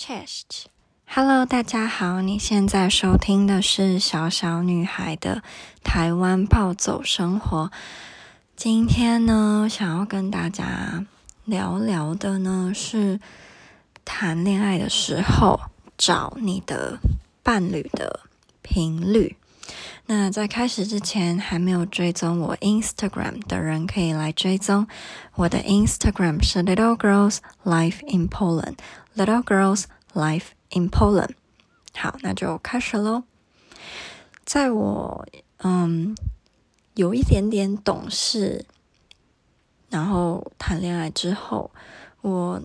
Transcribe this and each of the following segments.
Chest，Hello，大家好，你现在收听的是小小女孩的台湾暴走生活。今天呢，想要跟大家聊聊的呢是谈恋爱的时候找你的伴侣的频率。那在开始之前，还没有追踪我 Instagram 的人可以来追踪我的 Instagram 是 Little Girls Life in Poland。Little Girls Life in Poland。好，那就开始喽。在我嗯有一点点懂事，然后谈恋爱之后，我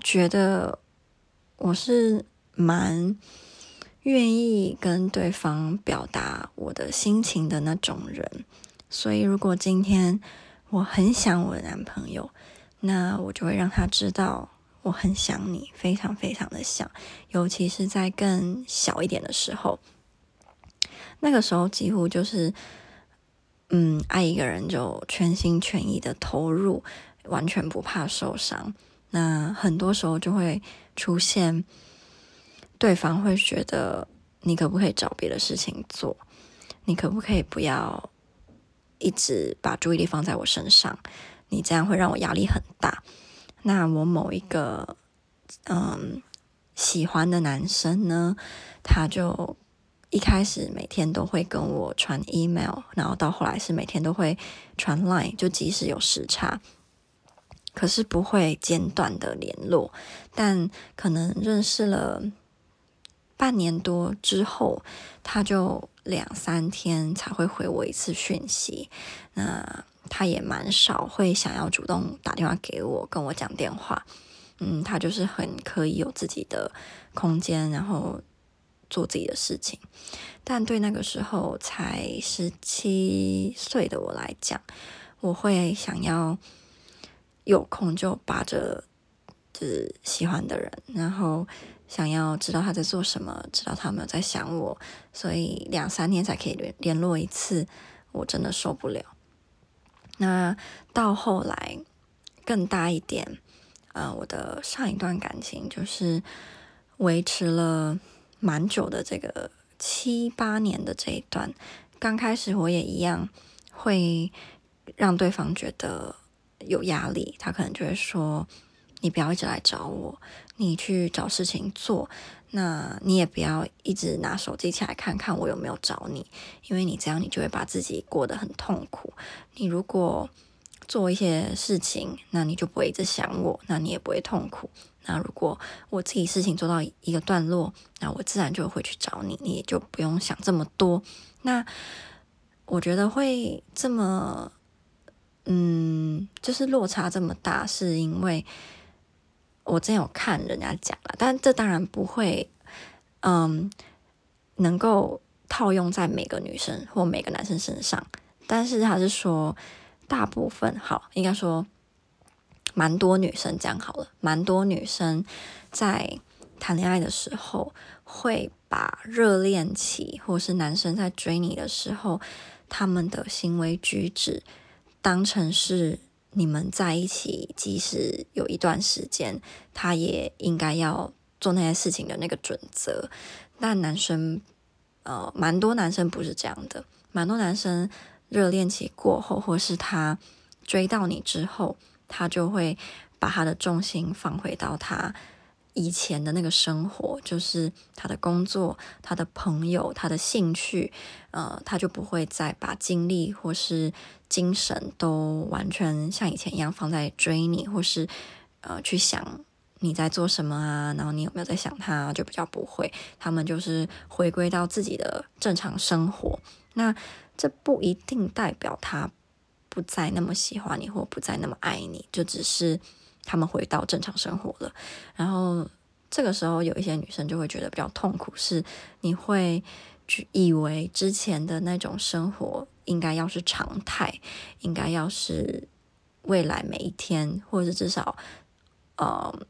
觉得我是蛮愿意跟对方表达我的心情的那种人。所以，如果今天我很想我的男朋友，那我就会让他知道。我很想你，非常非常的想，尤其是在更小一点的时候，那个时候几乎就是，嗯，爱一个人就全心全意的投入，完全不怕受伤。那很多时候就会出现，对方会觉得你可不可以找别的事情做？你可不可以不要一直把注意力放在我身上？你这样会让我压力很大。那我某一个嗯喜欢的男生呢，他就一开始每天都会跟我传 email，然后到后来是每天都会传 line，就即使有时差，可是不会间断的联络。但可能认识了半年多之后，他就两三天才会回我一次讯息。那他也蛮少会想要主动打电话给我，跟我讲电话。嗯，他就是很可以有自己的空间，然后做自己的事情。但对那个时候才十七岁的我来讲，我会想要有空就把着是喜欢的人，然后想要知道他在做什么，知道他有没有在想我。所以两三天才可以联联络一次，我真的受不了。那到后来更大一点，呃，我的上一段感情就是维持了蛮久的这个七八年的这一段。刚开始我也一样会让对方觉得有压力，他可能就会说：“你不要一直来找我，你去找事情做。”那你也不要一直拿手机起来看看我有没有找你，因为你这样你就会把自己过得很痛苦。你如果做一些事情，那你就不会一直想我，那你也不会痛苦。那如果我自己事情做到一个段落，那我自然就会去找你，你也就不用想这么多。那我觉得会这么，嗯，就是落差这么大，是因为。我真有看人家讲了，但这当然不会，嗯，能够套用在每个女生或每个男生身上。但是他是说，大部分好，应该说，蛮多女生这样好了，蛮多女生在谈恋爱的时候，会把热恋期或是男生在追你的时候，他们的行为举止当成是。你们在一起，即使有一段时间，他也应该要做那些事情的那个准则。但男生，呃，蛮多男生不是这样的。蛮多男生热恋期过后，或是他追到你之后，他就会把他的重心放回到他以前的那个生活，就是他的工作、他的朋友、他的兴趣，呃，他就不会再把精力或是。精神都完全像以前一样放在追你，或是呃去想你在做什么啊，然后你有没有在想他，就比较不会。他们就是回归到自己的正常生活。那这不一定代表他不再那么喜欢你，或不再那么爱你，就只是他们回到正常生活了。然后这个时候有一些女生就会觉得比较痛苦，是你会以为之前的那种生活。应该要是常态，应该要是未来每一天，或者是至少，呃，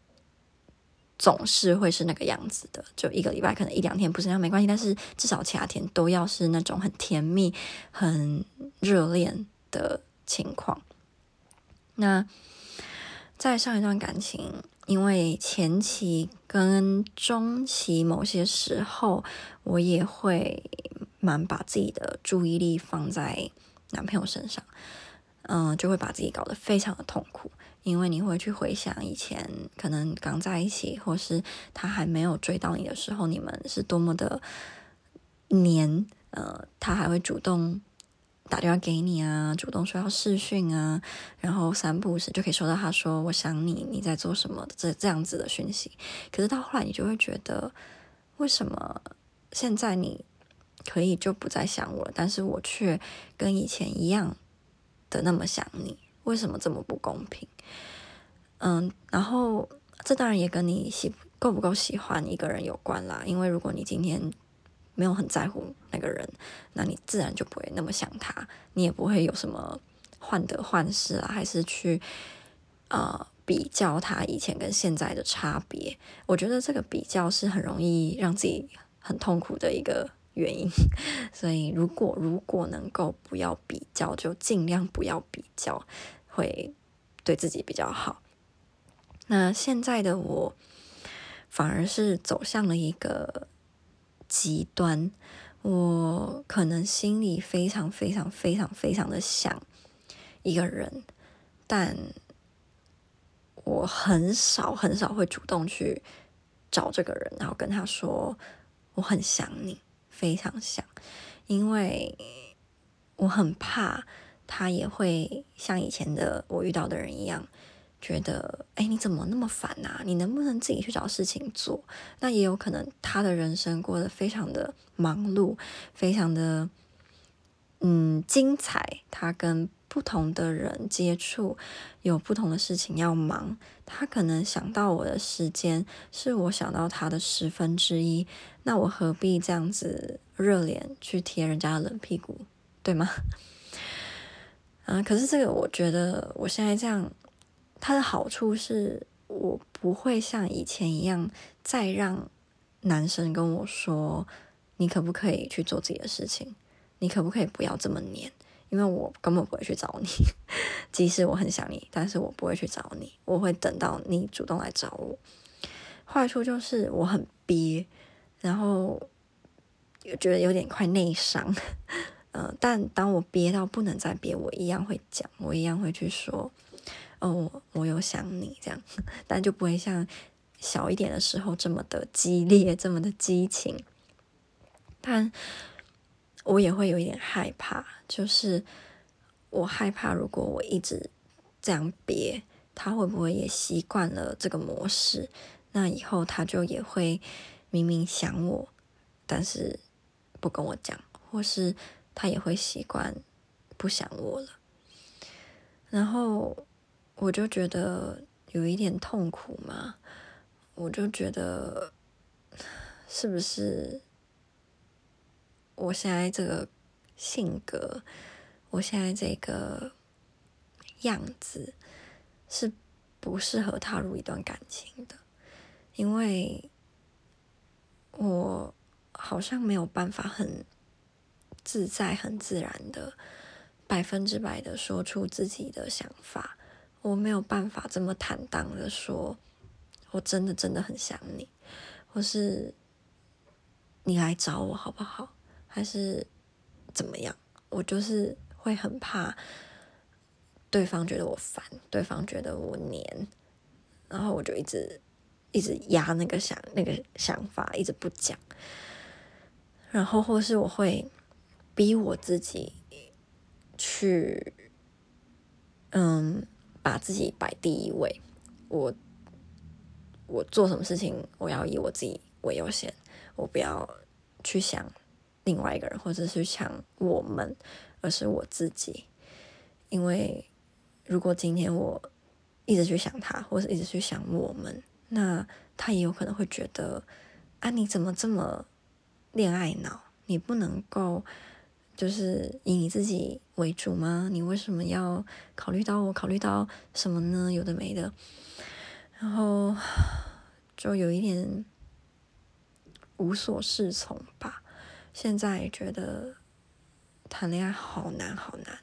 总是会是那个样子的。就一个礼拜可能一两天不是那样没关系，但是至少其他天都要是那种很甜蜜、很热恋的情况。那在上一段感情因为前期跟中期某些时候，我也会蛮把自己的注意力放在男朋友身上，嗯，就会把自己搞得非常的痛苦。因为你会去回想以前可能刚在一起，或是他还没有追到你的时候，你们是多么的黏。呃，他还会主动打电话给你啊，主动说要视讯啊，然后三不五时就可以收到他说我想你，你在做什么的这这样子的讯息。可是到后来，你就会觉得，为什么现在你可以就不再想我了，但是我却跟以前一样的那么想你？为什么这么不公平？嗯，然后这当然也跟你喜够不够喜欢一个人有关啦。因为如果你今天没有很在乎那个人，那你自然就不会那么想他，你也不会有什么患得患失啊，还是去呃比较他以前跟现在的差别。我觉得这个比较是很容易让自己很痛苦的一个原因。所以如果如果能够不要比较，就尽量不要比较。会对自己比较好。那现在的我，反而是走向了一个极端。我可能心里非常非常非常非常的想一个人，但我很少很少会主动去找这个人，然后跟他说我很想你，非常想，因为我很怕。他也会像以前的我遇到的人一样，觉得，哎，你怎么那么烦呐？你能不能自己去找事情做？那也有可能他的人生过得非常的忙碌，非常的，嗯，精彩。他跟不同的人接触，有不同的事情要忙。他可能想到我的时间，是我想到他的十分之一。那我何必这样子热脸去贴人家的冷屁股，对吗？嗯，可是这个我觉得我现在这样，它的好处是我不会像以前一样再让男生跟我说，你可不可以去做自己的事情，你可不可以不要这么黏，因为我根本不会去找你，即使我很想你，但是我不会去找你，我会等到你主动来找我。坏处就是我很憋，然后觉得有点快内伤。嗯，但当我憋到不能再憋，我一样会讲，我一样会去说，哦，我有想你这样，但就不会像小一点的时候这么的激烈，这么的激情。但我也会有一点害怕，就是我害怕，如果我一直这样憋，他会不会也习惯了这个模式？那以后他就也会明明想我，但是不跟我讲，或是。他也会习惯不想我了，然后我就觉得有一点痛苦嘛，我就觉得是不是我现在这个性格，我现在这个样子是不适合踏入一段感情的，因为我好像没有办法很。自在、很自然的，百分之百的说出自己的想法。我没有办法这么坦荡的说，我真的真的很想你，或是你来找我好不好？还是怎么样？我就是会很怕对方觉得我烦，对方觉得我黏，然后我就一直一直压那个想那个想法，一直不讲。然后或是我会。逼我自己去，嗯，把自己摆第一位。我我做什么事情，我要以我自己为优先，我不要去想另外一个人，或者是想我们，而是我自己。因为如果今天我一直去想他，或者一直去想我们，那他也有可能会觉得，啊，你怎么这么恋爱脑？你不能够。就是以你自己为主吗？你为什么要考虑到我？考虑到什么呢？有的没的，然后就有一点无所适从吧。现在觉得谈恋爱好难好难，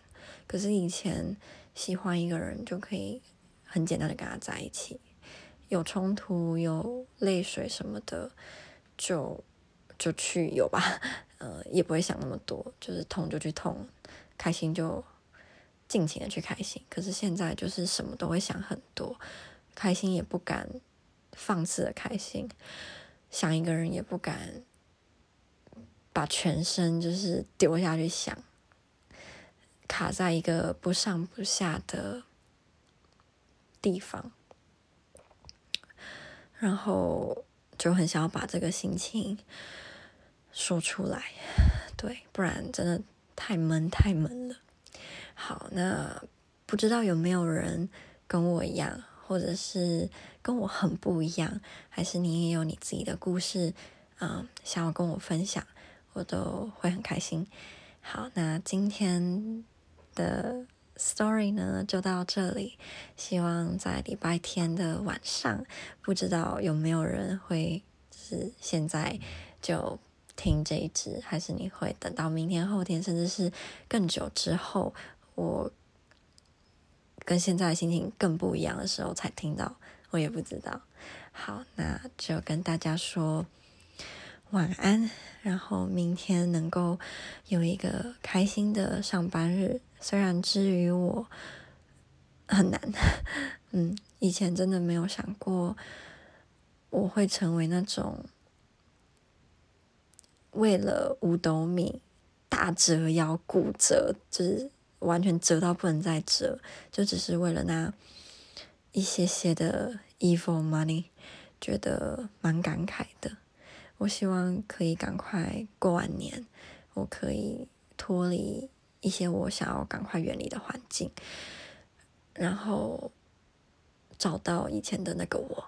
可是以前喜欢一个人就可以很简单的跟他在一起，有冲突、有泪水什么的，就就去有吧，呃，也不会想那么多，就是痛就去痛，开心就尽情的去开心。可是现在就是什么都会想很多，开心也不敢放肆的开心，想一个人也不敢把全身就是丢下去想，卡在一个不上不下的地方。然后就很想要把这个心情说出来，对，不然真的太闷太闷了。好，那不知道有没有人跟我一样，或者是跟我很不一样，还是你也有你自己的故事，嗯，想要跟我分享，我都会很开心。好，那今天的。Story 呢，就到这里。希望在礼拜天的晚上，不知道有没有人会是现在就听这一支，还是你会等到明天、后天，甚至是更久之后，我跟现在的心情更不一样的时候才听到，我也不知道。好，那就跟大家说晚安，然后明天能够有一个开心的上班日。虽然之于我很难，嗯，以前真的没有想过我会成为那种为了五斗米大折腰骨折，就是完全折到不能再折，就只是为了那一些些的 evil money，觉得蛮感慨的。我希望可以赶快过完年，我可以脱离。一些我想要赶快远离的环境，然后找到以前的那个我。